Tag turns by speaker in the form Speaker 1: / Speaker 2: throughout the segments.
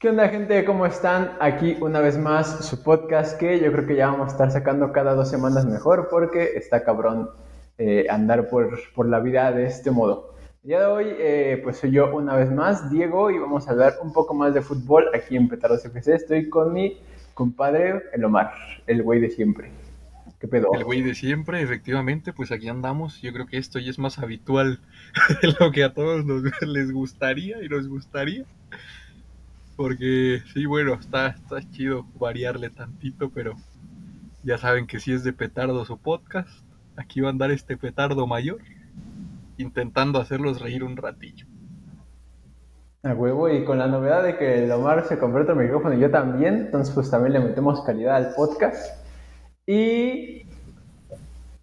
Speaker 1: ¿Qué onda gente? ¿Cómo están? Aquí una vez más su podcast que yo creo que ya vamos a estar sacando cada dos semanas mejor porque está cabrón eh, andar por, por, la vida de este modo. El día de hoy eh, pues soy yo una vez más, Diego, y vamos a hablar un poco más de fútbol aquí en Petardos FC. Estoy con mi compadre, el Omar, el güey de siempre. ¿Qué pedo?
Speaker 2: El güey de siempre, efectivamente, pues aquí andamos. Yo creo que esto ya es más habitual de lo que a todos nos, les gustaría y nos gustaría. Porque sí, bueno, está, está chido variarle tantito, pero ya saben que si es de petardo su podcast, aquí va a andar este petardo mayor, intentando hacerlos reír un ratillo.
Speaker 1: A huevo, y con la novedad de que el Omar se compró otro micrófono y yo también, entonces pues también le metemos calidad al podcast. Y,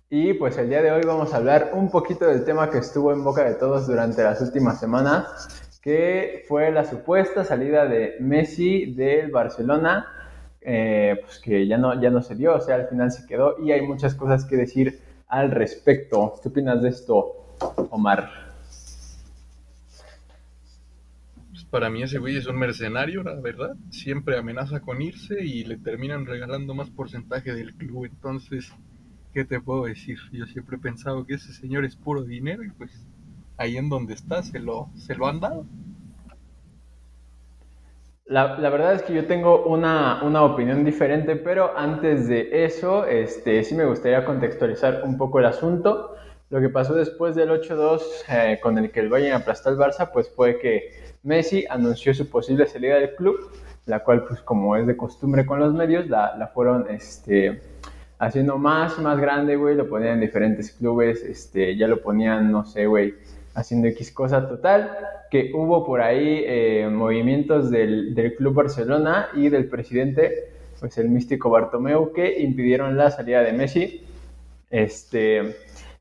Speaker 1: y pues el día de hoy vamos a hablar un poquito del tema que estuvo en boca de todos durante las últimas semanas, que fue la supuesta salida de Messi del Barcelona, eh, pues que ya no, ya no se dio, o sea, al final se quedó y hay muchas cosas que decir al respecto. ¿Qué opinas de esto, Omar?
Speaker 2: Pues para mí ese güey es un mercenario, la verdad. Siempre amenaza con irse y le terminan regalando más porcentaje del club. Entonces, ¿qué te puedo decir? Yo siempre he pensado que ese señor es puro dinero y pues ahí en donde está se lo, se lo han dado.
Speaker 1: La, la, verdad es que yo tengo una, una, opinión diferente, pero antes de eso, este, sí me gustaría contextualizar un poco el asunto. Lo que pasó después del 8-2 eh, con el que el Bayern aplastó al Barça, pues fue que Messi anunció su posible salida del club, la cual, pues como es de costumbre con los medios, la, la fueron este, haciendo más, más grande, güey, lo ponían en diferentes clubes, este, ya lo ponían, no sé, güey, haciendo X cosa total, que hubo por ahí eh, movimientos del, del, Club Barcelona y del presidente, pues el místico Bartomeu, que impidieron la salida de Messi. Este,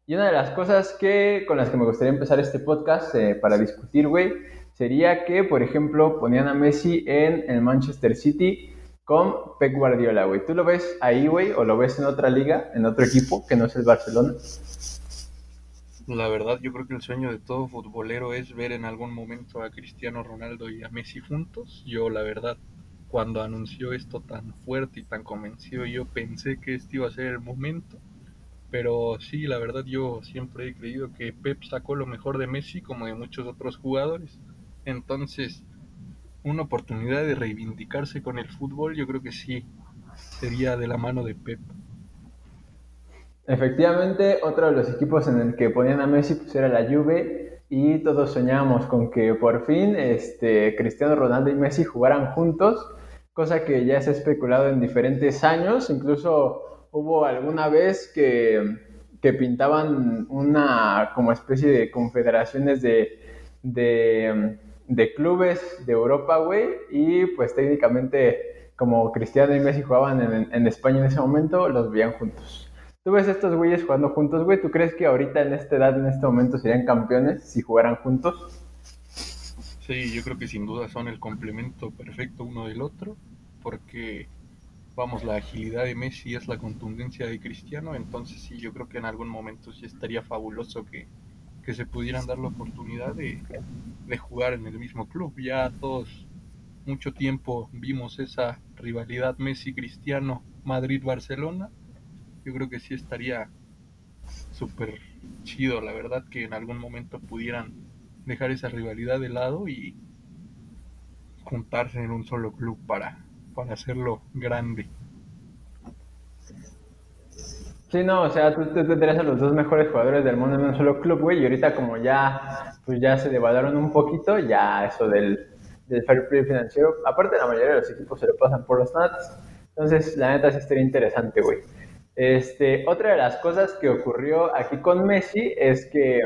Speaker 1: y una de las cosas que, con las que me gustaría empezar este podcast eh, para discutir, güey, sería que, por ejemplo, ponían a Messi en el Manchester City con Pep Guardiola, güey. ¿Tú lo ves ahí, güey, o lo ves en otra liga, en otro equipo que no es el Barcelona?
Speaker 2: La verdad, yo creo que el sueño de todo futbolero es ver en algún momento a Cristiano Ronaldo y a Messi juntos. Yo, la verdad, cuando anunció esto tan fuerte y tan convencido, yo pensé que este iba a ser el momento. Pero sí, la verdad, yo siempre he creído que Pep sacó lo mejor de Messi como de muchos otros jugadores. Entonces, una oportunidad de reivindicarse con el fútbol, yo creo que sí, sería de la mano de Pep.
Speaker 1: Efectivamente, otro de los equipos en el que ponían a Messi pues era la Juve y todos soñábamos con que por fin este, Cristiano Ronaldo y Messi jugaran juntos, cosa que ya se ha especulado en diferentes años, incluso hubo alguna vez que, que pintaban una como especie de confederaciones de, de, de clubes de Europa, güey, y pues técnicamente como Cristiano y Messi jugaban en, en España en ese momento, los veían juntos. Tú ves estos güeyes jugando juntos, güey. ¿Tú crees que ahorita en esta edad, en este momento, serían campeones si jugaran juntos?
Speaker 2: Sí, yo creo que sin duda son el complemento perfecto uno del otro, porque, vamos, la agilidad de Messi es la contundencia de Cristiano, entonces sí, yo creo que en algún momento sí estaría fabuloso que, que se pudieran dar la oportunidad de, de jugar en el mismo club. Ya todos, mucho tiempo vimos esa rivalidad Messi-Cristiano, Madrid-Barcelona, yo creo que sí estaría súper chido, la verdad, que en algún momento pudieran dejar esa rivalidad de lado y juntarse en un solo club para, para hacerlo grande.
Speaker 1: Sí, no, o sea, tú, tú tendrías a los dos mejores jugadores del mundo en un solo club, güey, y ahorita como ya, pues ya se devaluaron un poquito, ya eso del, del fair play financiero, aparte la mayoría de los equipos se lo pasan por los nats, entonces la neta sí estaría interesante, güey. Este, otra de las cosas que ocurrió aquí con Messi es que,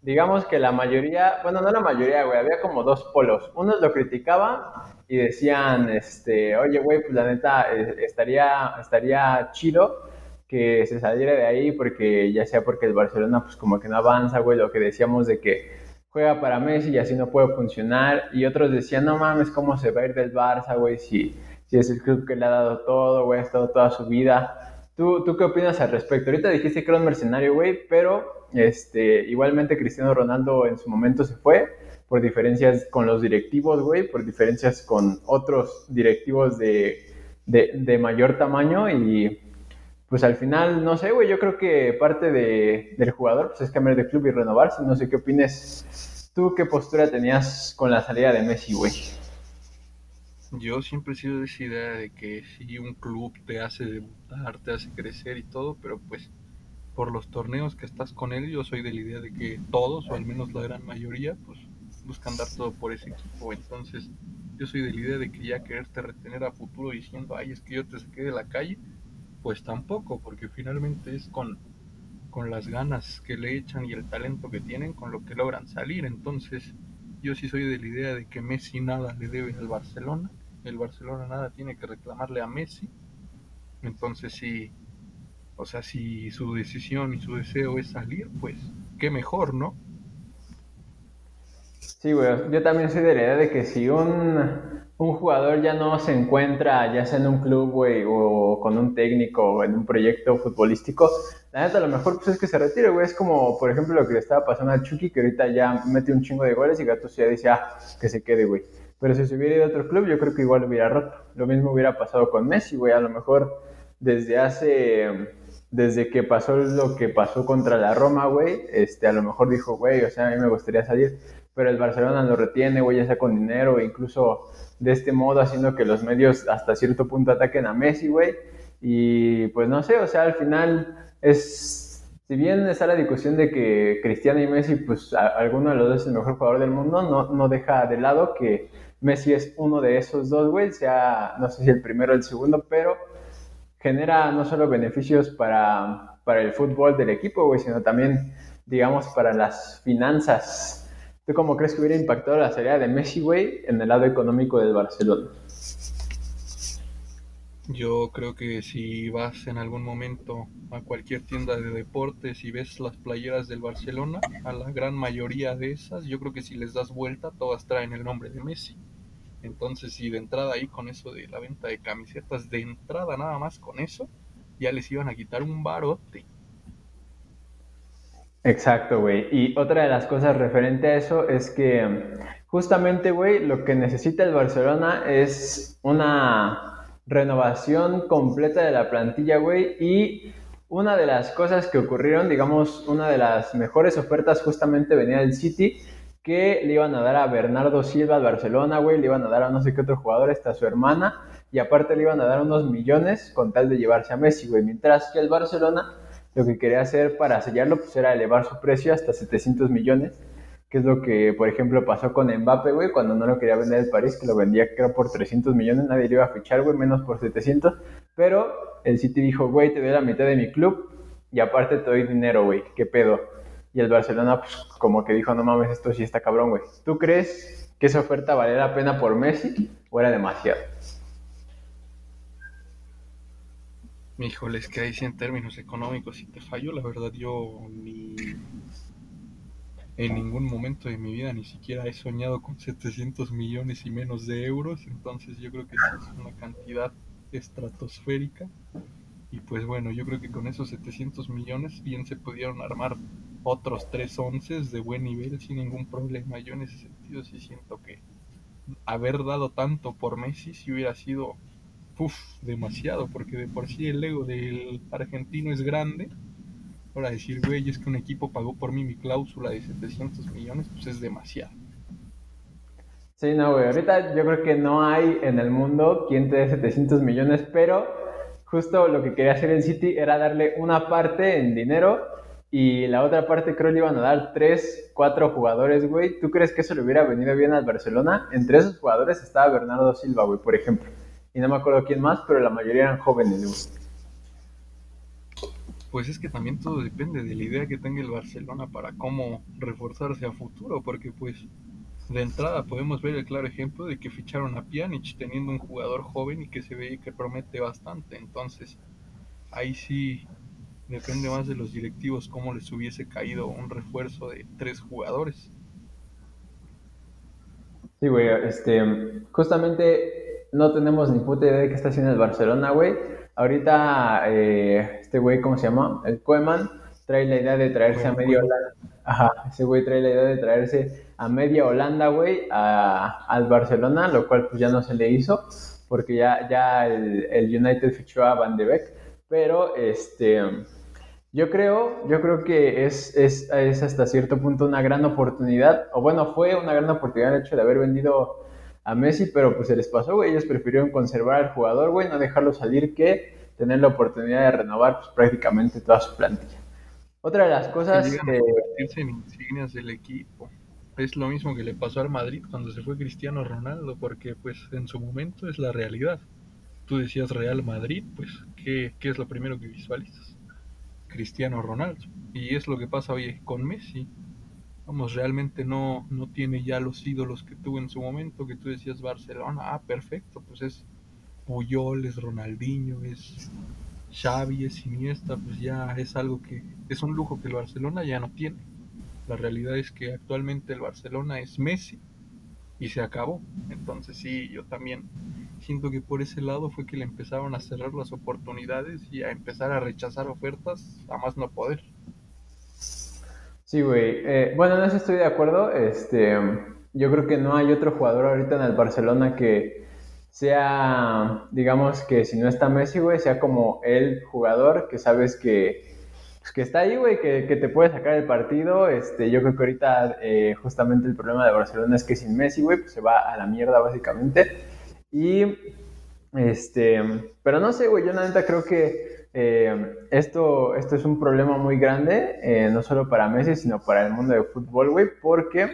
Speaker 1: digamos que la mayoría, bueno, no la mayoría, güey, había como dos polos. Unos lo criticaban y decían, este, oye, güey, pues la neta eh, estaría, estaría chido que se saliera de ahí porque ya sea porque el Barcelona pues como que no avanza, güey, lo que decíamos de que juega para Messi y así no puede funcionar. Y otros decían, no mames, ¿cómo se va a ir del Barça, güey? Si, si es el club que le ha dado todo, güey, ha estado toda su vida. ¿Tú, ¿Tú qué opinas al respecto? Ahorita dijiste que era un mercenario, güey, pero este, igualmente Cristiano Ronaldo en su momento se fue por diferencias con los directivos, güey, por diferencias con otros directivos de, de, mayor tamaño y pues al final, no sé, güey, yo creo que parte de, del jugador pues, es cambiar de club y renovarse. No sé qué opines. ¿Tú qué postura tenías con la salida de Messi, güey?
Speaker 2: Yo siempre he sido de esa idea de que si un club te hace debutar, te hace crecer y todo, pero pues por los torneos que estás con él, yo soy de la idea de que todos, o al menos la gran mayoría, pues buscan dar todo por ese equipo. Entonces, yo soy de la idea de que ya quererte retener a futuro diciendo, ay, es que yo te saqué de la calle, pues tampoco, porque finalmente es con, con las ganas que le echan y el talento que tienen con lo que logran salir. Entonces, yo sí soy de la idea de que Messi nada le debe al Barcelona, el Barcelona nada tiene que reclamarle a Messi. Entonces, sí, o sea, si su decisión y su deseo es salir, pues qué mejor, ¿no?
Speaker 1: Sí, güey, yo también soy de la idea de que si un, jugador ya no se encuentra, ya sea en un club, güey, o con un técnico, o en un proyecto futbolístico, la neta, a lo mejor pues es que se retire, güey. Es como, por ejemplo, lo que le estaba pasando a Chucky, que ahorita ya mete un chingo de goles y Gatos ya dice, ah, que se quede, güey. Pero si se hubiera ido a otro club, yo creo que igual lo hubiera roto. Lo mismo hubiera pasado con Messi, güey. A lo mejor desde hace desde que pasó lo que pasó contra la Roma, güey, este, a lo mejor dijo, güey, o sea, a mí me gustaría salir, pero el Barcelona lo retiene, güey, ya sea con dinero, e incluso de este modo haciendo que los medios hasta cierto punto ataquen a Messi, güey, y pues no sé, o sea, al final es, si bien está la discusión de que Cristiano y Messi, pues alguno de los dos es el mejor jugador del mundo, no, no deja de lado que Messi es uno de esos dos, güey, sea, no sé si el primero o el segundo, pero genera no solo beneficios para, para el fútbol del equipo, güey, sino también, digamos, para las finanzas. ¿Tú cómo crees que hubiera impactado la salida de Messi, güey, en el lado económico del Barcelona?
Speaker 2: Yo creo que si vas en algún momento a cualquier tienda de deportes y ves las playeras del Barcelona, a la gran mayoría de esas, yo creo que si les das vuelta, todas traen el nombre de Messi. Entonces, si de entrada ahí con eso de la venta de camisetas, de entrada nada más con eso, ya les iban a quitar un barote.
Speaker 1: Exacto, güey. Y otra de las cosas referente a eso es que justamente, güey, lo que necesita el Barcelona es una renovación completa de la plantilla, güey. Y una de las cosas que ocurrieron, digamos, una de las mejores ofertas justamente venía del City que le iban a dar a Bernardo Silva al Barcelona, güey, le iban a dar a no sé qué otro jugador, hasta su hermana, y aparte le iban a dar unos millones con tal de llevarse a Messi, güey, mientras que el Barcelona lo que quería hacer para sellarlo pues era elevar su precio hasta 700 millones, que es lo que, por ejemplo, pasó con Mbappé, güey, cuando no lo quería vender el París, que lo vendía creo por 300 millones, nadie le iba a fichar, güey, menos por 700, pero el City dijo, güey, te doy la mitad de mi club y aparte te doy dinero, güey, qué pedo. Y el Barcelona, pues, como que dijo, no mames, esto sí está cabrón, güey. ¿Tú crees que esa oferta valía la pena por Messi o era demasiado?
Speaker 2: Híjole, es que ahí sí en términos económicos si te fallo, la verdad yo ni en ningún momento de mi vida ni siquiera he soñado con 700 millones y menos de euros, entonces yo creo que es una cantidad estratosférica y pues bueno, yo creo que con esos 700 millones bien se pudieron armar otros tres onces de buen nivel sin ningún problema. Yo en ese sentido sí siento que haber dado tanto por Messi si hubiera sido uf, demasiado, porque de por sí el ego del argentino es grande. Ahora decir, güey, es que un equipo pagó por mí mi cláusula de 700 millones, pues es demasiado.
Speaker 1: Sí, no, güey, ahorita yo creo que no hay en el mundo quien te dé 700 millones, pero justo lo que quería hacer el City era darle una parte en dinero y la otra parte creo le iban a dar tres, cuatro jugadores, güey. ¿Tú crees que eso le hubiera venido bien al Barcelona? Entre esos jugadores estaba Bernardo Silva, güey, por ejemplo. Y no me acuerdo quién más, pero la mayoría eran jóvenes,
Speaker 2: güey. Pues es que también todo depende de la idea que tenga el Barcelona para cómo reforzarse a futuro, porque pues de entrada podemos ver el claro ejemplo de que ficharon a Pjanic teniendo un jugador joven y que se ve que promete bastante. Entonces, ahí sí Depende más de los directivos cómo les hubiese caído un refuerzo de tres jugadores.
Speaker 1: Sí, güey, este, justamente no tenemos ni puta idea de qué está haciendo el Barcelona, güey. Ahorita, eh, este güey, ¿cómo se llama? El Koeman trae la idea de traerse a medio Ajá, ese güey trae la idea de traerse a media Holanda, güey, al Barcelona, lo cual pues ya no se le hizo, porque ya, ya el, el United fichó a Van de Beek, pero este... Yo creo, yo creo que es, es, es, hasta cierto punto una gran oportunidad, o bueno, fue una gran oportunidad el hecho de haber vendido a Messi, pero pues se les pasó, güey. Ellos prefirieron conservar al jugador, güey, no dejarlo salir que tener la oportunidad de renovar pues, prácticamente toda su plantilla. Otra de las cosas
Speaker 2: que... convertirse en insignias del equipo. Es lo mismo que le pasó al Madrid cuando se fue Cristiano Ronaldo, porque pues en su momento es la realidad. Tú decías Real Madrid, pues ¿qué, qué es lo primero que visualizas? Cristiano Ronaldo. Y es lo que pasa hoy con Messi vamos, realmente no, no tiene ya los ídolos que tuvo en su momento, que tú decías Barcelona, ah, perfecto, pues es Puyol, es Ronaldinho, es Xavi, es Iniesta, pues ya es algo que es un lujo que el Barcelona ya no tiene. La realidad es que actualmente el Barcelona es Messi y se acabó. Entonces sí, yo también siento que por ese lado fue que le empezaron a cerrar las oportunidades y a empezar a rechazar ofertas a más no poder.
Speaker 1: Sí, güey. Eh, bueno, en eso estoy de acuerdo. Este, yo creo que no hay otro jugador ahorita en el Barcelona que sea, digamos que si no está Messi, güey, sea como el jugador que sabes que, pues, que está ahí, güey, que, te puede sacar el partido. Este, yo creo que ahorita eh, justamente el problema de Barcelona es que sin Messi, güey, pues se va a la mierda básicamente. Y, este, pero no sé, güey, yo la neta creo que eh, esto, esto es un problema muy grande, eh, no solo para Messi, sino para el mundo del fútbol, güey, porque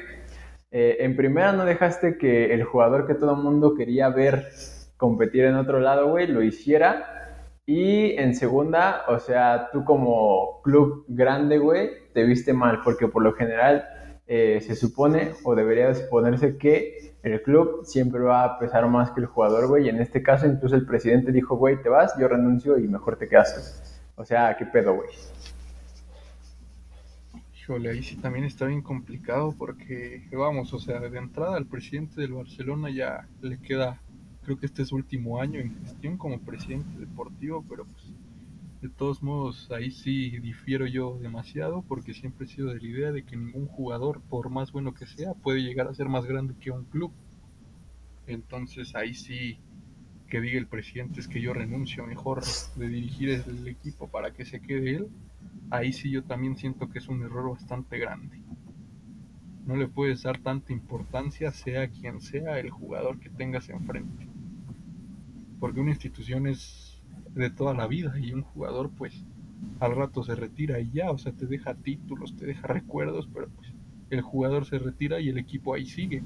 Speaker 1: eh, en primera no dejaste que el jugador que todo el mundo quería ver competir en otro lado, güey, lo hiciera. Y en segunda, o sea, tú como club grande, güey, te viste mal, porque por lo general se supone o debería suponerse que el club siempre va a pesar más que el jugador, güey. Y en este caso, incluso el presidente dijo, güey, te vas, yo renuncio y mejor te quedas. O sea, ¿qué pedo, güey?
Speaker 2: Híjole, ahí sí también está bien complicado porque, vamos, o sea, de entrada al presidente del Barcelona ya le queda, creo que este es su último año en gestión como presidente deportivo, pero pues de todos modos, ahí sí difiero yo demasiado porque siempre he sido de la idea de que ningún jugador, por más bueno que sea, puede llegar a ser más grande que un club. Entonces ahí sí que diga el presidente es que yo renuncio mejor de dirigir el equipo para que se quede él. Ahí sí yo también siento que es un error bastante grande. No le puedes dar tanta importancia sea quien sea el jugador que tengas enfrente. Porque una institución es de toda la vida y un jugador pues al rato se retira y ya, o sea, te deja títulos, te deja recuerdos, pero pues el jugador se retira y el equipo ahí sigue.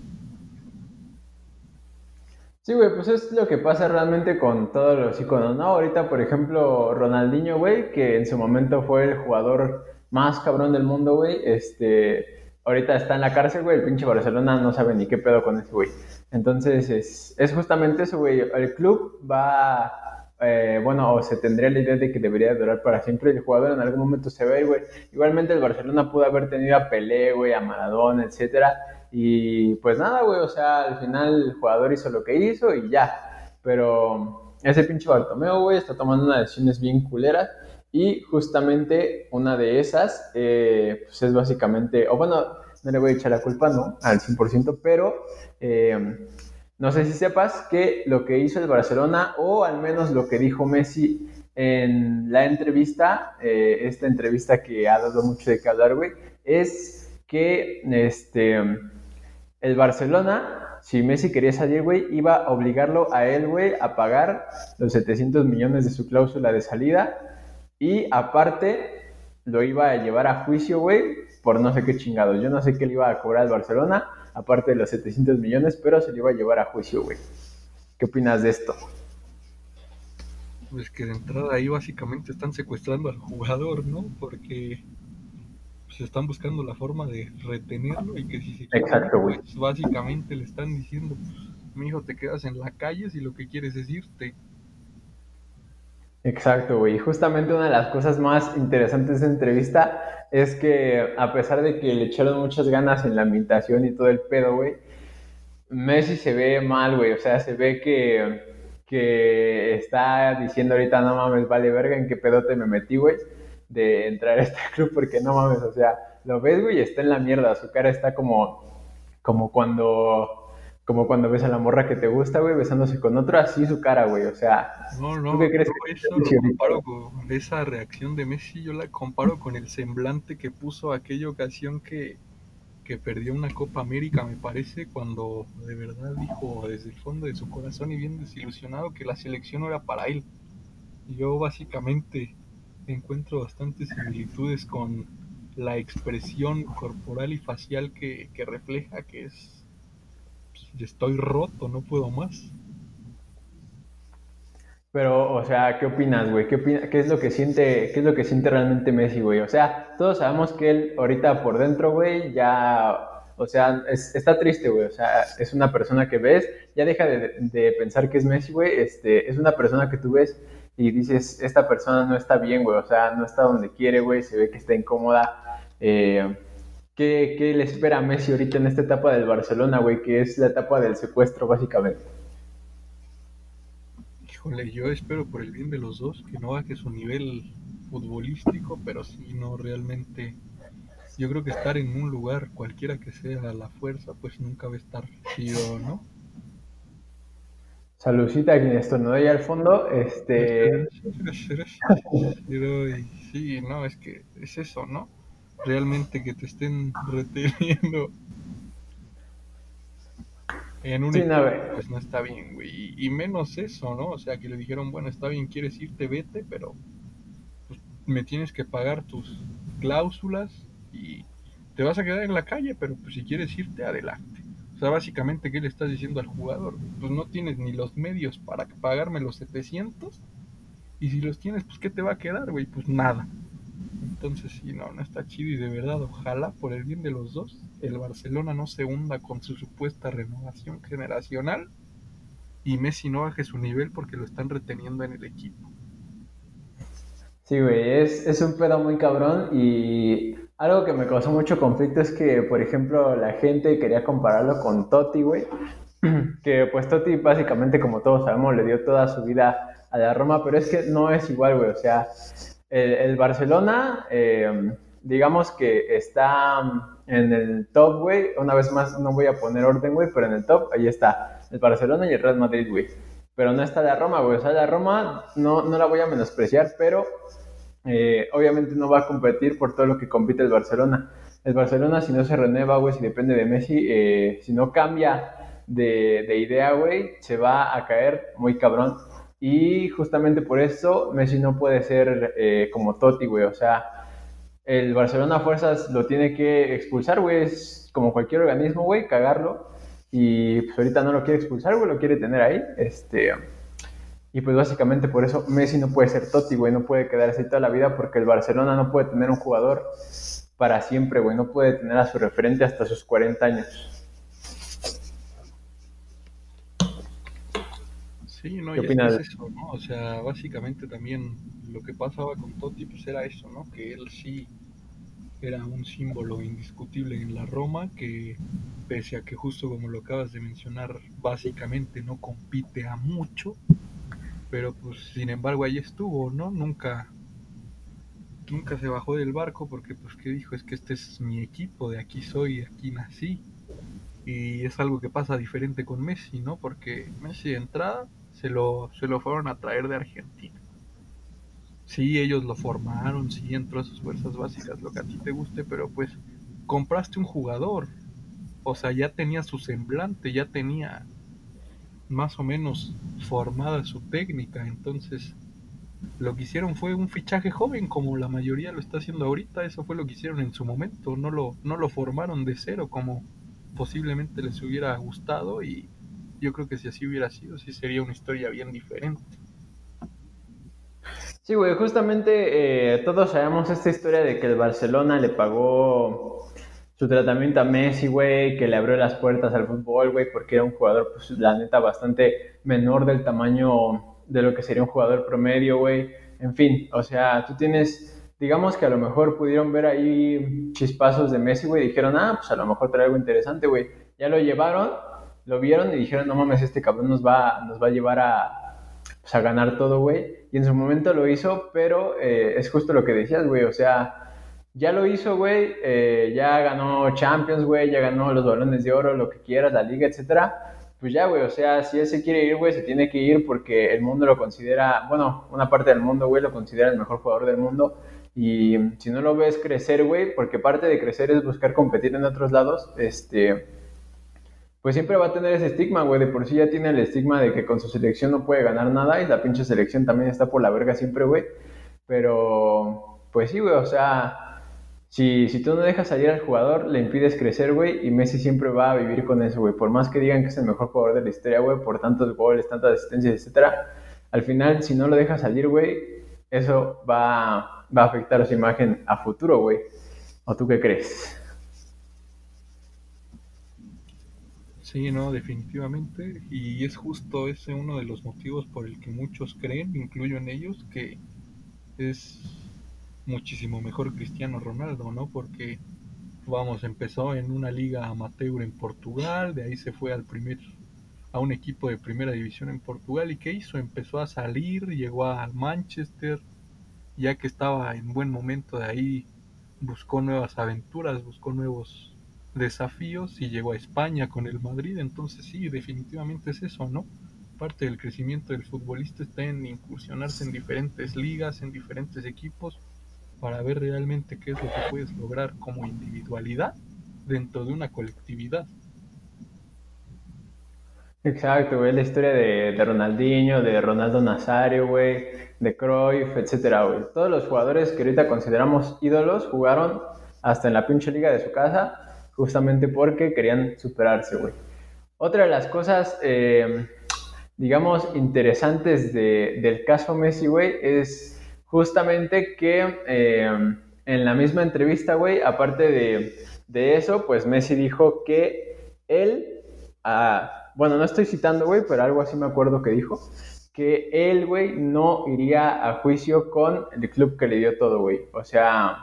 Speaker 1: Sí, güey, pues es lo que pasa realmente con todos los iconos, ¿no? Ahorita, por ejemplo, Ronaldinho, güey, que en su momento fue el jugador más cabrón del mundo, güey, este, ahorita está en la cárcel, güey, el pinche Barcelona no sabe ni qué pedo con ese güey. Entonces, es, es justamente eso, güey, el club va eh, bueno, o se tendría la idea de que debería durar para siempre. El jugador en algún momento se ve, güey. Igualmente el Barcelona pudo haber tenido a Pelé, güey, a Maradona, etcétera. Y pues nada, güey, o sea, al final el jugador hizo lo que hizo y ya. Pero ese pinche Bartomeu, güey, está tomando unas decisiones bien culeras. Y justamente una de esas, eh, pues es básicamente, o bueno, no le voy a echar la culpa, ¿no? Al 100%, pero eh, no sé si sepas que lo que hizo el Barcelona, o al menos lo que dijo Messi en la entrevista, eh, esta entrevista que ha dado mucho de qué hablar, güey, es que este, el Barcelona, si Messi quería salir, güey, iba a obligarlo a él, güey, a pagar los 700 millones de su cláusula de salida y aparte lo iba a llevar a juicio, güey, por no sé qué chingados. Yo no sé qué le iba a cobrar al Barcelona, aparte de los 700 millones, pero se le iba a llevar a juicio, güey. ¿Qué opinas de esto?
Speaker 2: Pues que de entrada ahí básicamente están secuestrando al jugador, ¿no? Porque se pues, están buscando la forma de retenerlo y que si se
Speaker 1: Exacto, güey.
Speaker 2: Pues, básicamente le están diciendo, mi hijo, te quedas en la calle si lo que quieres es irte.
Speaker 1: Exacto, güey. Justamente una de las cosas más interesantes de esa entrevista es que a pesar de que le echaron muchas ganas en la ambientación y todo el pedo, güey, Messi se ve mal, güey. O sea, se ve que, que está diciendo ahorita, no mames, vale verga, en qué pedote me metí, güey, de entrar a este club, porque no mames, o sea, lo ves, güey, está en la mierda, su cara está como, como cuando como cuando ves a la morra que te gusta, güey, besándose con otro, así su cara, güey, o sea...
Speaker 2: No, no, ¿tú qué crees eso lo comparo con esa reacción de Messi, yo la comparo con el semblante que puso aquella ocasión que, que perdió una Copa América, me parece, cuando de verdad dijo desde el fondo de su corazón y bien desilusionado que la selección no era para él. Yo básicamente encuentro bastantes similitudes con la expresión corporal y facial que, que refleja, que es estoy roto, no puedo más.
Speaker 1: Pero, o sea, ¿qué opinas, güey? ¿Qué, ¿Qué es lo que siente, qué es lo que siente realmente Messi, güey? O sea, todos sabemos que él ahorita por dentro, güey, ya, o sea, está triste, güey. O sea, es una persona que ves, ya deja de, pensar que es Messi, güey. Este, es una persona que tú ves y dices, esta persona no está bien, güey. O sea, no está donde quiere, güey. Se ve que está incómoda. Eh, ¿Qué, le espera a Messi ahorita en esta etapa del Barcelona, güey? Que es la etapa del secuestro, básicamente.
Speaker 2: Híjole, yo espero por el bien de los dos que no baje su nivel futbolístico, pero si no realmente. Yo creo que estar en un lugar, cualquiera que sea la fuerza, pues nunca va a estar chido, ¿no?
Speaker 1: Saludcita a quien estornudó ahí al fondo. Este.
Speaker 2: Sí, no, es que es eso, ¿no? Realmente que te estén reteniendo en un pues no está bien, güey. Y, menos eso, ¿no? O sea, que le dijeron, bueno, está bien, quieres irte, vete, pero pues, me tienes que pagar tus cláusulas y te vas a quedar en la calle, pero pues si quieres irte, adelante. O sea, básicamente, ¿qué le estás diciendo al jugador? Pues no tienes ni los medios para pagarme los 700. Y si los tienes, pues ¿qué te va a quedar, güey? Pues nada. Entonces, sí, no, no está chido y de verdad, ojalá por el bien de los dos, el Barcelona no se hunda con su supuesta renovación generacional y Messi no baje su nivel porque lo están reteniendo en el equipo.
Speaker 1: Sí, güey, es, es un pedo muy cabrón y algo que me causó mucho conflicto es que, por ejemplo, la gente quería compararlo con Totti, güey. Que pues Totti básicamente, como todos sabemos, le dio toda su vida a la Roma, pero es que no es igual, güey. O sea, el, Barcelona, eh, digamos que está en el top, güey. Una vez más, no voy a poner orden, güey, pero en el top, ahí está. El Barcelona y el Real Madrid, güey. Pero no está la Roma, güey. O sea, la Roma no, no la voy a menospreciar, pero eh, obviamente no va a competir por todo lo que compite el Barcelona. El Barcelona, si no se renueva, güey, si depende de Messi, eh, si no cambia de, de idea, güey, se va a caer muy cabrón. Y justamente por eso Messi no puede ser eh, como Totti, güey. O sea, el Barcelona fuerzas lo tiene que expulsar, güey. Es como cualquier organismo, güey, cagarlo. Y pues ahorita no lo quiere expulsar, güey, lo quiere tener ahí. Este, y pues básicamente por eso Messi no puede ser Totti, güey. No puede quedarse ahí toda la vida porque el Barcelona no puede tener un jugador para siempre, güey. No puede tener a su referente hasta sus 40 años.
Speaker 2: Sí, no, y es, eso, ¿no? O sea, básicamente también lo que pasaba con Totti pues era eso, ¿no? Que él sí era un símbolo indiscutible en la Roma, que pese a que justo como lo acabas de mencionar, básicamente no compite a mucho, pero pues sin embargo ahí estuvo, ¿no? Nunca nunca se bajó del barco porque pues qué dijo, es que este es mi equipo, de aquí soy, aquí nací. Y es algo que pasa diferente con Messi, ¿no? Porque Messi de entrada se lo, se lo fueron a traer de Argentina. Sí, ellos lo formaron, sí entró a sus fuerzas básicas, lo que a ti te guste, pero pues compraste un jugador. O sea, ya tenía su semblante, ya tenía más o menos formada su técnica. Entonces, lo que hicieron fue un fichaje joven, como la mayoría lo está haciendo ahorita. Eso fue lo que hicieron en su momento. No lo, no lo formaron de cero como posiblemente les hubiera gustado y yo creo que si así hubiera sido, sí sería una historia bien diferente.
Speaker 1: Sí, güey, justamente eh, todos sabemos esta historia de que el Barcelona le pagó su tratamiento a Messi, güey, que le abrió las puertas al fútbol, güey, porque era un jugador, pues la neta, bastante menor del tamaño de lo que sería un jugador promedio, güey. En fin, o sea, tú tienes, digamos que a lo mejor pudieron ver ahí chispazos de Messi, güey, dijeron, ah, pues a lo mejor trae algo interesante, güey. Ya lo llevaron lo vieron y dijeron, no mames, este cabrón nos va, nos va a llevar a, pues, a ganar todo, güey. Y en su momento lo hizo, pero eh, es justo lo que decías, güey. O sea, ya lo hizo, güey, eh, ya ganó Champions, güey, ya ganó los balones de oro, lo que quieras, la liga, etcétera. Pues ya, güey, o sea, si él se quiere ir, güey, se tiene que ir porque el mundo lo considera, bueno, una parte del mundo, güey, lo considera el mejor jugador del mundo. Y si no lo ves crecer, güey, porque parte de crecer es buscar competir en otros lados, este, pues siempre va a tener ese estigma, güey. De por sí ya tiene el estigma de que con su selección no puede ganar nada y la pinche selección también está por la verga siempre, güey. Pero, pues sí, güey, o sea, si, si tú no dejas salir al jugador, le impides crecer, güey, y Messi siempre va a vivir con eso, güey. Por más que digan que es el mejor jugador de la historia, güey, por tantos goles, tantas asistencias, etcétera, al final, si no lo dejas salir, güey, eso va, va a afectar su imagen a futuro, güey. ¿O tú qué crees?
Speaker 2: Sí, no, definitivamente. Y es justo ese uno de los motivos por el que muchos creen, incluyo en ellos, que es muchísimo mejor Cristiano Ronaldo, ¿no? Porque, vamos, empezó en una liga amateur en Portugal, de ahí se fue al primer, a un equipo de primera división en Portugal, ¿y qué hizo? Empezó a salir, llegó al Manchester, ya que estaba en buen momento de ahí, buscó nuevas aventuras, buscó nuevos desafíos y llegó a España con el Madrid, entonces sí, definitivamente es eso, ¿no? Parte del crecimiento del futbolista está en incursionarse en diferentes ligas, en diferentes equipos, para ver realmente qué es lo que puedes lograr como individualidad dentro de una colectividad.
Speaker 1: Exacto, güey, la historia de, de Ronaldinho, de Ronaldo Nazario, güey, de Cruyff, etcétera, güey. Todos los jugadores que ahorita consideramos ídolos jugaron hasta en la pinche liga de su casa, justamente porque querían superarse, güey. Otra de las cosas, eh, digamos, interesantes de, del caso Messi, güey, es justamente que eh, en la misma entrevista, güey, aparte de, eso, pues Messi dijo que él, ah, bueno, no estoy citando, güey, pero algo así me acuerdo que dijo, que él, güey, no iría a juicio con el club que le dio todo, güey. O sea,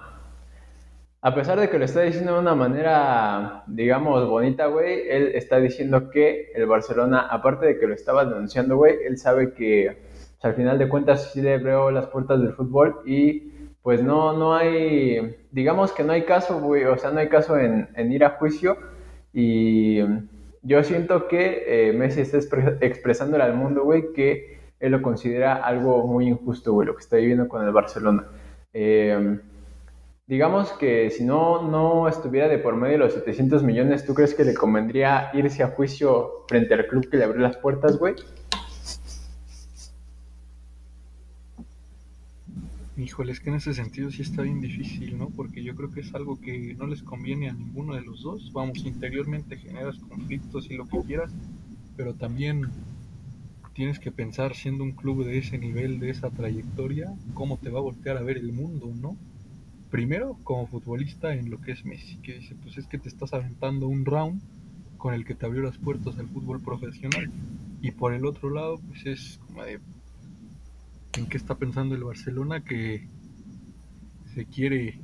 Speaker 1: a pesar de que lo está diciendo de una manera, digamos, bonita, güey, él está diciendo que el Barcelona, aparte de que lo estaba denunciando, güey, él sabe que al final de cuentas sí le abrió las puertas del fútbol y pues no, no hay, digamos que no hay caso, güey, o sea, no hay caso en, ir a juicio y yo siento que eh, Messi está expresándole al mundo, güey, que él lo considera algo muy injusto, güey, lo que está viviendo con el Barcelona. Em, digamos que si no, no estuviera de por medio de los 700 millones, ¿tú crees que le convendría irse a juicio frente al club que le abrió las puertas, güey?
Speaker 2: Híjole, es que en ese sentido sí está bien difícil, ¿no? Porque yo creo que es algo que no les conviene a ninguno de los dos. Vamos, interiormente generas conflictos y lo que quieras, pero también tienes que pensar, siendo un club de ese nivel, de esa trayectoria, cómo te va a voltear a ver el mundo, ¿no? Primero, como futbolista en lo que es Messi, que dice, pues es que te estás aventando un round con el que te abrió las puertas al fútbol profesional. Y por el otro lado, pues es como de, en qué está pensando el Barcelona que se quiere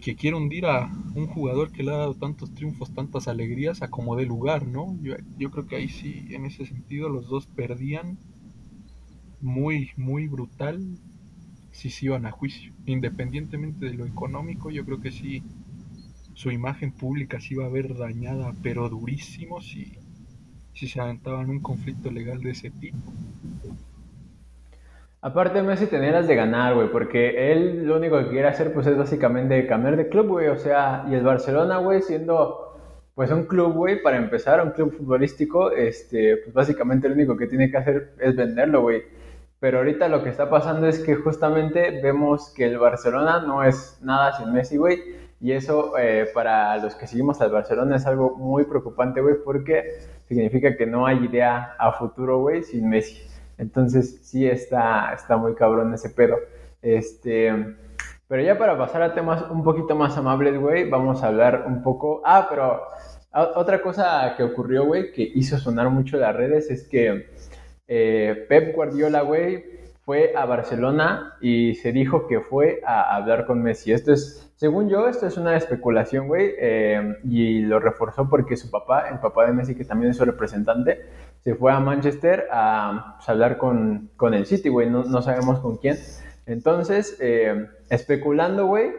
Speaker 2: que quiere hundir a un jugador que le ha dado tantos triunfos, tantas alegrías a como de lugar, ¿no? Yo, yo creo que ahí sí, en ese sentido, los dos perdían muy, muy brutal si se iban a juicio. Independientemente de lo económico, yo creo que sí, su imagen pública sí iba a ver dañada, pero durísimo si, si se aventaban un conflicto legal de ese tipo.
Speaker 1: Aparte Messi tenía de ganar, güey, porque él lo único que quiere hacer pues es básicamente cambiar de club, güey, o sea, y el Barcelona, güey, siendo pues un club, güey, para empezar, un club futbolístico, este, pues básicamente lo único que tiene que hacer es venderlo, güey. Pero ahorita lo que está pasando es que justamente vemos que el Barcelona no es nada sin Messi, güey, y eso eh, para los que seguimos al Barcelona es algo muy preocupante, güey, porque significa que no hay idea a futuro, güey, sin Messi. Entonces sí está, está muy cabrón ese pedo. Este, pero ya para pasar a temas un poquito más amables, güey, vamos a hablar un poco... Ah, pero otra cosa que ocurrió, güey, que hizo sonar mucho las redes es que eh, Pep Guardiola, güey, fue a Barcelona y se dijo que fue a hablar con Messi. Esto es, según yo, esto es una especulación, güey, eh, y lo reforzó porque su papá, el papá de Messi, que también es su representante, se fue a Manchester a pues, hablar con, con, el City, güey, no, sabemos con quién. Entonces, eh, especulando, güey,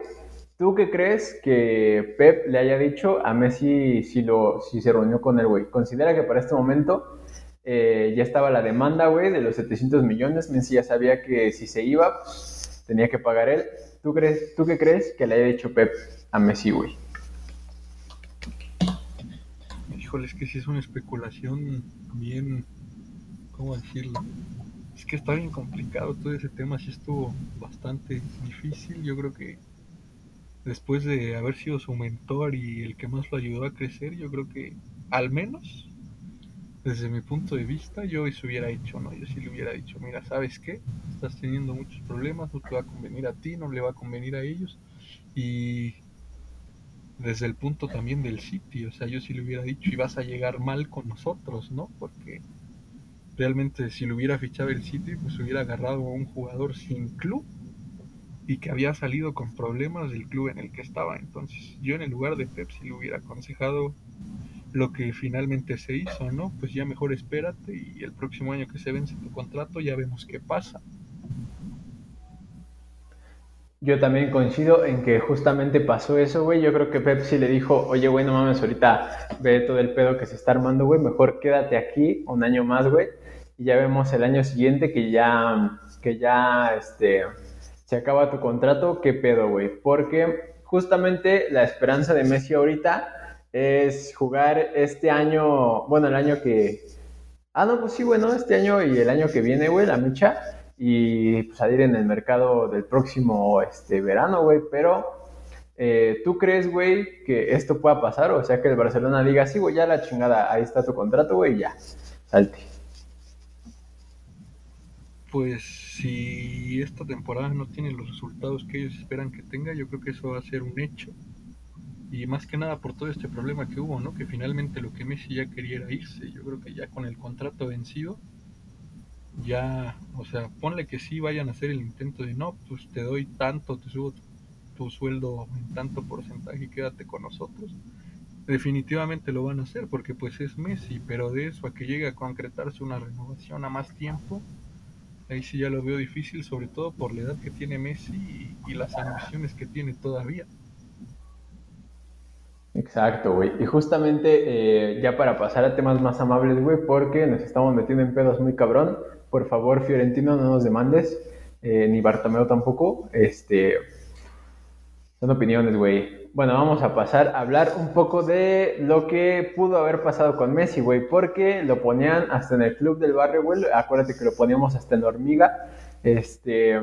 Speaker 1: ¿Tú qué crees que Pep le haya dicho a Messi si, lo, si se reunió con él, güey? Considera que para este momento eh, ya estaba la demanda, güey, de los 700 millones. Messi ya sabía que si se iba, pues, tenía que pagar él. ¿Tú, crees, ¿Tú qué crees que le haya dicho Pep a Messi, güey?
Speaker 2: Híjole, es que sí es una especulación bien, ¿cómo decirlo? Es que está bien complicado todo ese tema, sí estuvo bastante difícil. Yo creo que después de haber sido su mentor y el que más lo ayudó a crecer, yo creo que al menos desde mi punto de vista yo eso hubiera hecho, ¿no? Yo sí le hubiera dicho, mira, ¿sabes qué? Estás teniendo muchos problemas, no te va a convenir a ti, no le va a convenir a ellos. Y desde el punto también del City, o sea, yo sí le hubiera dicho, y vas a llegar mal con nosotros, ¿no? Porque realmente si lo hubiera fichado el City, pues hubiera agarrado a un jugador sin club y que había salido con problemas del club en el que estaba. Entonces yo en el lugar de Pep si le hubiera aconsejado lo que finalmente se hizo, ¿no? Pues ya mejor espérate y el próximo año que se vence tu contrato ya vemos qué pasa.
Speaker 1: Yo también coincido en que justamente pasó eso, güey. Yo creo que Pep sí le dijo, oye, güey, no mames, ahorita ve todo el pedo que se está armando, güey. Mejor quédate aquí un año más, güey. Y ya vemos el año siguiente que ya, que ya, este, se acaba tu contrato, ¿qué pedo, güey? Porque justamente la esperanza de Messi ahorita es jugar este año, bueno, el año que... Ah, no, pues sí, bueno, este año y el año que viene, güey, la micha, y pues, salir en el mercado del próximo este, verano, güey, pero... Eh, ¿Tú crees, güey, que esto pueda pasar? O sea, que el Barcelona diga, sí, güey, ya la chingada, ahí está tu contrato, güey, ya, salte
Speaker 2: pues si esta temporada no tiene los resultados que ellos esperan que tenga, yo creo que eso va a ser un hecho. Y más que nada por todo este problema que hubo, ¿no? Que finalmente lo que Messi ya quería era irse. Yo creo que ya con el contrato vencido, ya, o sea, ponle que sí vayan a hacer el intento de no, pues te doy tanto, te subo tu, sueldo en tanto porcentaje y quédate con nosotros. Definitivamente lo van a hacer porque pues es Messi, pero de eso a que llegue a concretarse una renovación a más tiempo, ahí sí ya lo veo difícil, sobre todo por la edad que tiene Messi y, las ambiciones que tiene todavía.
Speaker 1: Exacto, güey. Y justamente eh, ya para pasar a temas más amables, güey, porque nos estamos metiendo en pedos muy cabrón. Por favor, Fiorentino, no nos demandes, eh, ni Bartomeo tampoco. Este, son opiniones, güey. Bueno, vamos a pasar a hablar un poco de lo que pudo haber pasado con Messi, güey, porque lo ponían hasta en el club del barrio, güey. Acuérdate que lo poníamos hasta en la hormiga. Este.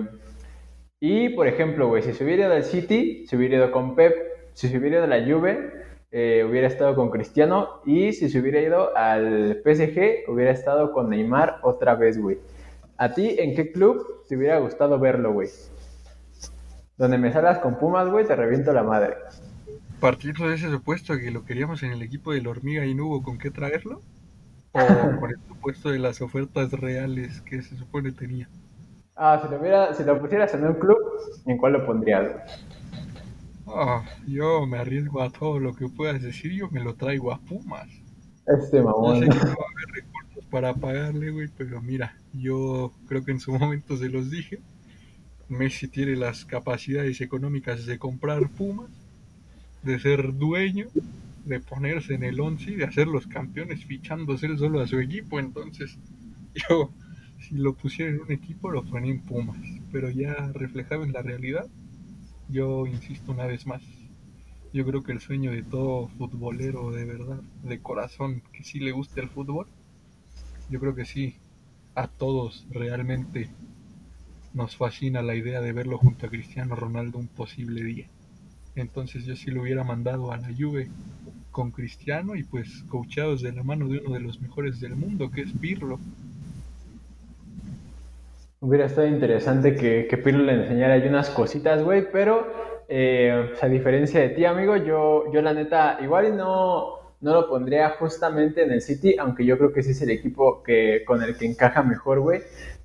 Speaker 1: Y, por ejemplo, güey, si se hubiera ido al City, se hubiera ido con Pep. Si se hubiera ido a la Juve, eh, hubiera estado con Cristiano. Y si se hubiera ido al PSG, hubiera estado con Neymar otra vez, güey. ¿A ti en qué club te hubiera gustado verlo, güey? Donde me salas con Pumas, güey, te reviento la madre.
Speaker 2: Partiendo de ese supuesto que lo queríamos en el equipo de la hormiga y no hubo con qué traerlo, o por el supuesto de las ofertas reales que se supone tenía.
Speaker 1: Ah, si lo, hubiera, si lo pusieras en un club, ¿en cuál lo pondrías?
Speaker 2: Ah, yo me arriesgo a todo lo que puedas decir, yo me lo traigo a Pumas.
Speaker 1: Este mamón.
Speaker 2: No sé si va a haber recursos para pagarle, güey, pero mira, yo creo que en su momento se los dije Messi tiene las capacidades económicas de comprar Pumas, de ser dueño, de ponerse en el 11 y de hacer los campeones fichándose él solo a su equipo. Entonces, yo, si lo pusiera en un equipo, lo ponía en Pumas. Pero ya reflejado en la realidad, yo insisto una vez más. Yo creo que el sueño de todo futbolero de verdad, de corazón, que sí le guste el fútbol, yo creo que sí, a todos realmente nos fascina la idea de verlo junto a Cristiano Ronaldo un posible día. Entonces yo sí lo hubiera mandado a la Juve con Cristiano y pues coachados de la mano de uno de los mejores del mundo, que es Pirlo.
Speaker 1: Hubiera estado interesante que, que Pirlo le enseñara ahí unas cositas, güey, pero eh, a diferencia de ti, amigo, yo, yo la neta, igual no, no lo pondría justamente en el City, aunque yo creo que sí es el equipo que, con el que encaja mejor, güey.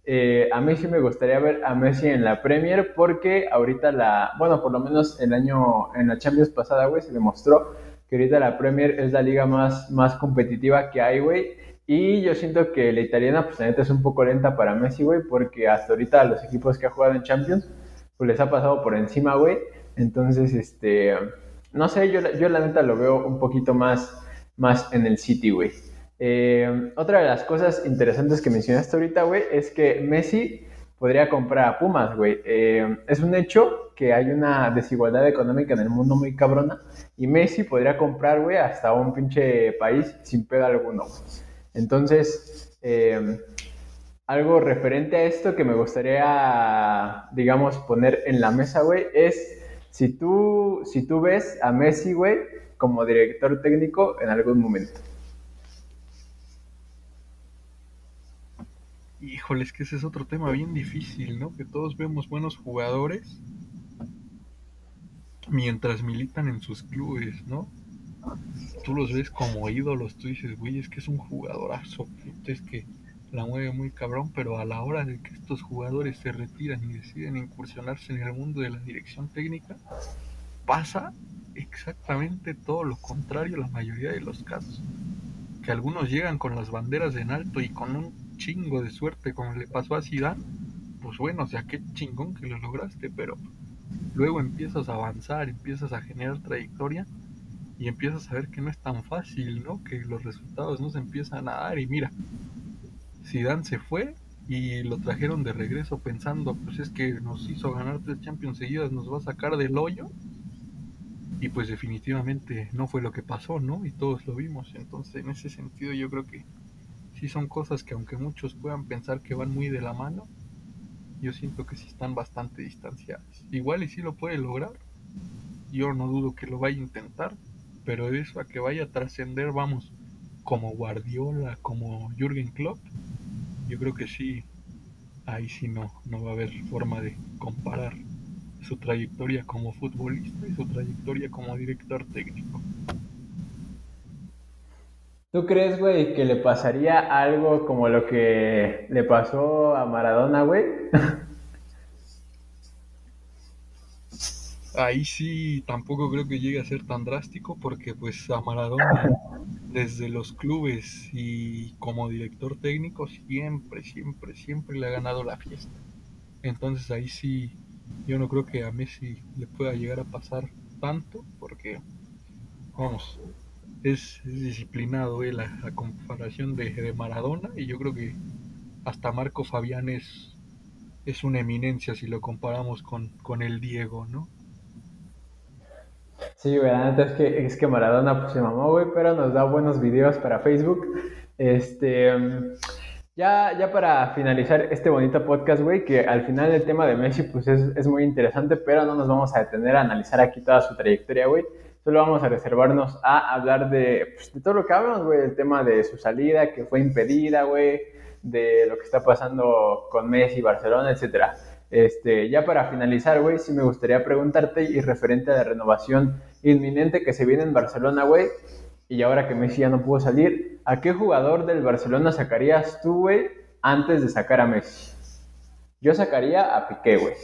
Speaker 1: Eh, a mí sí me gustaría ver a Messi en la Premier porque ahorita la, bueno, por lo menos el año, en la Champions pasada, güey, se demostró que ahorita la Premier es la liga más, más competitiva que hay, güey. Y yo siento que la italiana, pues la es un poco lenta para Messi, güey, porque hasta ahorita los equipos que ha jugado en Champions, pues les ha pasado por encima, güey. Entonces, este, no sé, yo, yo la neta lo veo un poquito más, más en el City, güey. Eh, otra de las cosas interesantes que mencionaste ahorita, güey, es que Messi podría comprar a Pumas, güey. Eh, es un hecho que hay una desigualdad económica en el mundo muy cabrona y Messi podría comprar, güey, hasta un pinche país sin pedo alguno. Entonces, eh, algo referente a esto que me gustaría, digamos, poner en la mesa, güey, es si tú, si tú ves a Messi, güey, como director técnico en algún momento.
Speaker 2: Híjole, es que ese es otro tema bien difícil, ¿no? Que todos vemos buenos jugadores mientras militan en sus clubes, ¿no? Tú los ves como ídolos, tú dices, güey, es que es un jugadorazo, es que la mueve muy cabrón, pero a la hora de que estos jugadores se retiran y deciden incursionarse en el mundo de la dirección técnica, pasa exactamente todo lo contrario la mayoría de los casos. Que algunos llegan con las banderas en alto y con un chingo de suerte como le pasó a Zidane, pues bueno, o sea, qué chingón que lo lograste, pero luego empiezas a avanzar, empiezas a generar trayectoria y empiezas a ver que no es tan fácil, ¿no? Que los resultados no se empiezan a dar y mira, Zidane se fue y lo trajeron de regreso pensando, pues es que nos hizo ganar tres Champions seguidas, nos va a sacar del hoyo. Y pues definitivamente no fue lo que pasó, ¿no? Y todos lo vimos. Entonces, en ese sentido yo creo que sí son cosas que aunque muchos puedan pensar que van muy de la mano, yo siento que sí están bastante distanciadas. Igual y sí lo puede lograr, yo no dudo que lo vaya a intentar, pero eso a que vaya a trascender, vamos, como Guardiola, como Jürgen Klopp, yo creo que sí, ahí sí no, no va a haber forma de comparar su trayectoria como futbolista y su trayectoria como director técnico.
Speaker 1: ¿Tú crees, güey, que le pasaría algo como lo que le pasó a Maradona, güey?
Speaker 2: Ahí sí tampoco creo que llegue a ser tan drástico porque pues a Maradona desde los clubes y como director técnico siempre, siempre, siempre le ha ganado la fiesta. Entonces ahí sí yo no creo que a Messi le pueda llegar a pasar tanto porque, vamos, es, disciplinado eh, la, comparación de, Maradona y yo creo que hasta Marco Fabián es, es una eminencia si lo comparamos con, con el Diego, ¿no?
Speaker 1: Sí, güey, neta es que, es que Maradona pues se mamó, güey, pero nos da buenos videos para Facebook. Este, ya, ya para finalizar este bonito podcast, güey, que al final el tema de Messi pues es, es muy interesante, pero no nos vamos a detener a analizar aquí toda su trayectoria, güey solo vamos a reservarnos a hablar de, pues, de todo lo que hablamos, güey, el tema de su salida, que fue impedida, güey, de lo que está pasando con Messi, Barcelona, etcétera. Este, ya para finalizar, güey, sí me gustaría preguntarte y referente a la renovación inminente que se viene en Barcelona, güey, y ahora que Messi ya no pudo salir, ¿a qué jugador del Barcelona sacarías tú, güey, antes de sacar a Messi? Yo sacaría a Piqué, güey.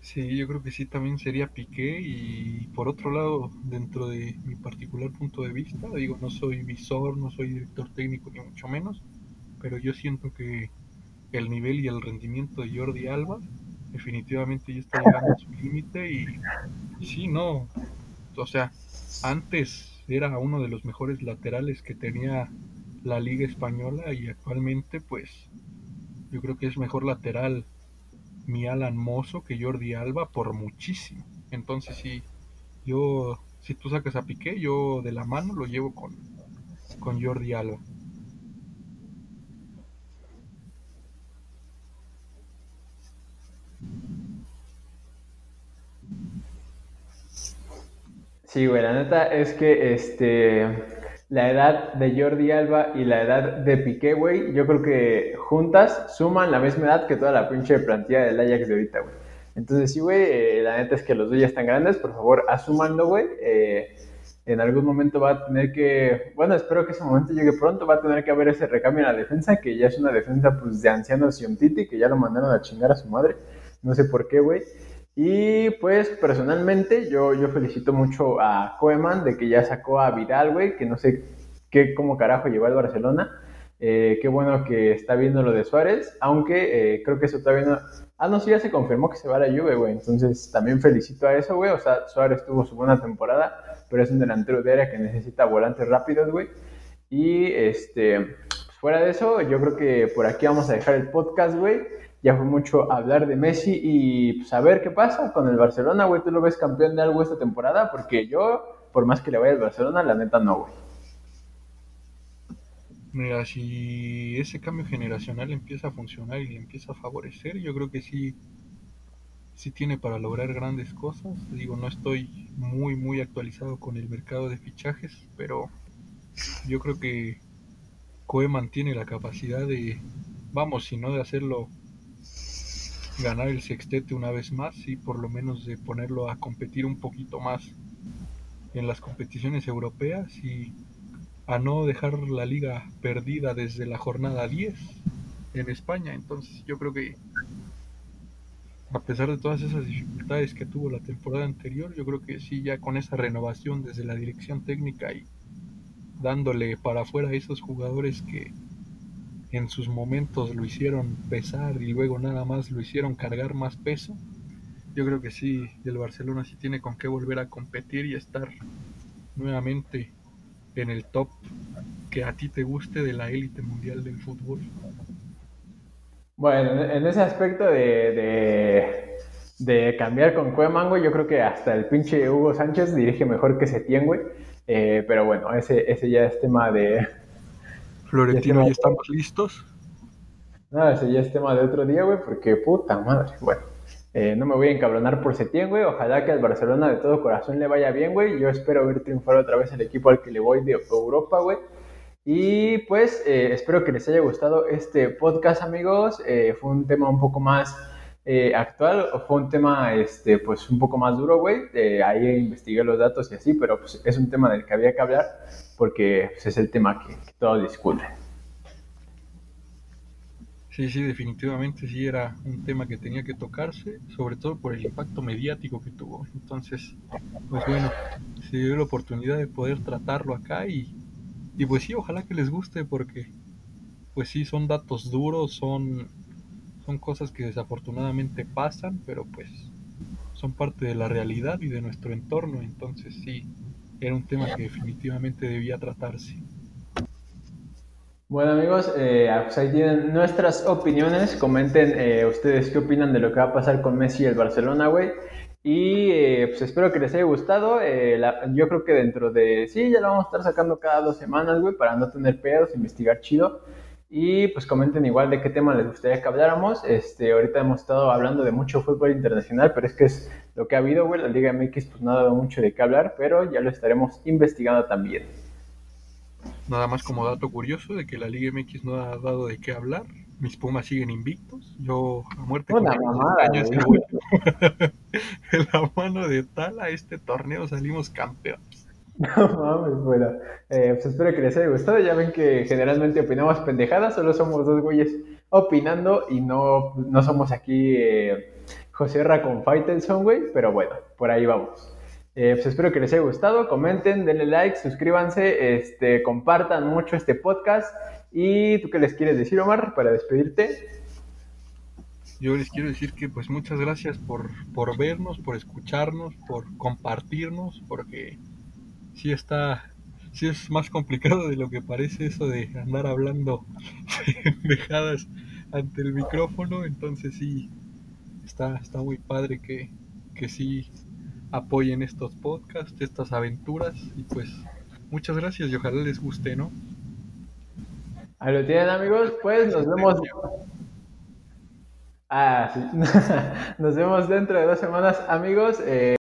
Speaker 2: Sí, yo creo que sí, también sería Piqué y por otro lado, dentro de mi particular punto de vista, digo, no soy visor, no soy director técnico ni mucho menos, pero yo siento que el nivel y el rendimiento de Jordi Alba definitivamente ya está llegando a su límite y, sí, no, o sea, antes era uno de los mejores laterales que tenía la liga española y actualmente pues yo creo que es mejor lateral mi Alan Mozo que Jordi Alba por muchísimo. Entonces, si yo, si tú sacas a Piqué, yo de la mano lo llevo con, con Jordi Alba.
Speaker 1: Sí, güey, la neta es que este la edad de Jordi Alba y la edad de Piqué, güey, yo creo que juntas suman la misma edad que toda la pinche plantilla del Ajax de ahorita, güey. Entonces, sí, güey, eh, la neta es que los dos ya están grandes, por favor, asumanlo, güey. Eh, en algún momento va a tener que, bueno, espero que ese momento llegue pronto, va a tener que haber ese recambio en la defensa, que ya es una defensa pues de ancianos y un Titi, que ya lo mandaron a chingar a su madre, no sé por qué, güey. Y pues personalmente yo, yo felicito mucho a Koeman de que ya sacó a Vidal, güey, que no sé qué, cómo carajo llegó al Barcelona. Eh, qué bueno que está viendo lo de Suárez, aunque eh, creo que eso todavía no... Ah, no, sí, ya se confirmó que se va a la Juve, güey. Entonces también felicito a eso, güey. O sea, Suárez tuvo su buena temporada, pero es un delantero de área que necesita volantes rápidos, güey. Y este, fuera de eso, yo creo que por aquí vamos a dejar el podcast, güey. Ya fue mucho hablar de Messi y pues qué pasa con el Barcelona, güey. ¿Tú lo ves campeón de algo esta temporada? Porque yo, por más que le vaya al Barcelona, la neta no, güey.
Speaker 2: Mira, si ese cambio generacional empieza a funcionar y le empieza a favorecer, yo creo que sí, sí tiene para lograr grandes cosas. Digo, no estoy muy, muy actualizado con el mercado de fichajes, pero yo creo que Koeman tiene la capacidad de, vamos, si no de hacerlo ganar el sextete una vez más, y por lo menos de ponerlo a competir un poquito más en las competiciones europeas y a no dejar la liga perdida desde la jornada 10 en España. Entonces yo creo que a pesar de todas esas dificultades que tuvo la temporada anterior, yo creo que sí, ya con esa renovación desde la dirección técnica y dándole para afuera a esos jugadores que en sus momentos lo hicieron pesar y luego nada más lo hicieron cargar más peso, yo creo que sí, el Barcelona sí tiene con qué volver a competir y estar nuevamente en el top que a ti te guste de la élite mundial del fútbol?
Speaker 1: Bueno, en ese aspecto de, de, cambiar con Cueman, güey, yo creo que hasta el pinche Hugo Sánchez dirige mejor que Setién, güey. Eh, pero bueno, ese, ese ya es tema de...
Speaker 2: Florentino, ¿ya estamos listos?
Speaker 1: No, ese ya es tema de otro día, güey, porque puta madre. Bueno, eh, no me voy a encabronar por Setién, güey. Ojalá que al Barcelona de todo corazón le vaya bien, güey. Yo espero ver triunfar otra vez el equipo al que le voy de Europa, güey. Y pues eh, espero que les haya gustado este podcast, amigos. Eh, fue un tema un poco más actual, fue un tema este, pues un poco más duro, güey. ahí investigué los datos y así, pero pues es un tema del que había que hablar porque pues, es el tema que, que todos discuten.
Speaker 2: Sí, sí, definitivamente sí era un tema que tenía que tocarse, sobre todo por el impacto mediático que tuvo. Entonces, pues bueno, se dio la oportunidad de poder tratarlo acá y, y pues sí, ojalá que les guste porque pues sí, son datos duros, son, son cosas que desafortunadamente pasan, pero pues son parte de la realidad y de nuestro entorno. Entonces sí, era un tema que definitivamente debía tratarse.
Speaker 1: Bueno amigos, eh, pues ahí tienen nuestras opiniones. Comenten eh, ustedes qué opinan de lo que va a pasar con Messi y el Barcelona, güey. Y eh, pues espero que les haya gustado. yo creo que dentro de... Sí, ya lo vamos a estar sacando cada dos semanas, güey, para no tener pedos, investigar chido. Y pues comenten igual de qué tema les gustaría que habláramos. Este, ahorita hemos estado hablando de mucho fútbol internacional, pero es que es lo que ha habido, güey. La Liga MX pues no ha dado mucho de qué hablar, pero ya lo estaremos investigando también.
Speaker 2: Nada más como dato curioso de que la Liga MX no ha dado de qué hablar. Mis Pumas siguen invictos. Yo a muerte
Speaker 1: con mamada,
Speaker 2: años en la mano de tal a este torneo salimos campeones.
Speaker 1: No mames, bueno. Eh, pues espero que les haya gustado. Ya ven que generalmente opinamos pendejadas, solo somos dos güeyes opinando y no, no somos aquí eh, José Ra con Faitelson, güey. Pero bueno, por ahí vamos. Eh, pues espero que les haya gustado, comenten, denle like, suscríbanse, este, compartan mucho este podcast. ¿Y tú qué les quieres decir, Omar, para despedirte?
Speaker 2: Yo les quiero decir que pues muchas gracias por, por vernos, por escucharnos, por compartirnos, porque sí está, sí es más complicado de lo que parece eso de andar hablando dejadas ante el micrófono, entonces sí, está, está muy padre que, que sí apoyen estos podcasts, estas aventuras y pues muchas gracias y ojalá les guste, ¿no?
Speaker 1: Ahí lo tienen amigos, pues nos vemos. Ah, sí. nos vemos dentro de dos semanas amigos. Eh...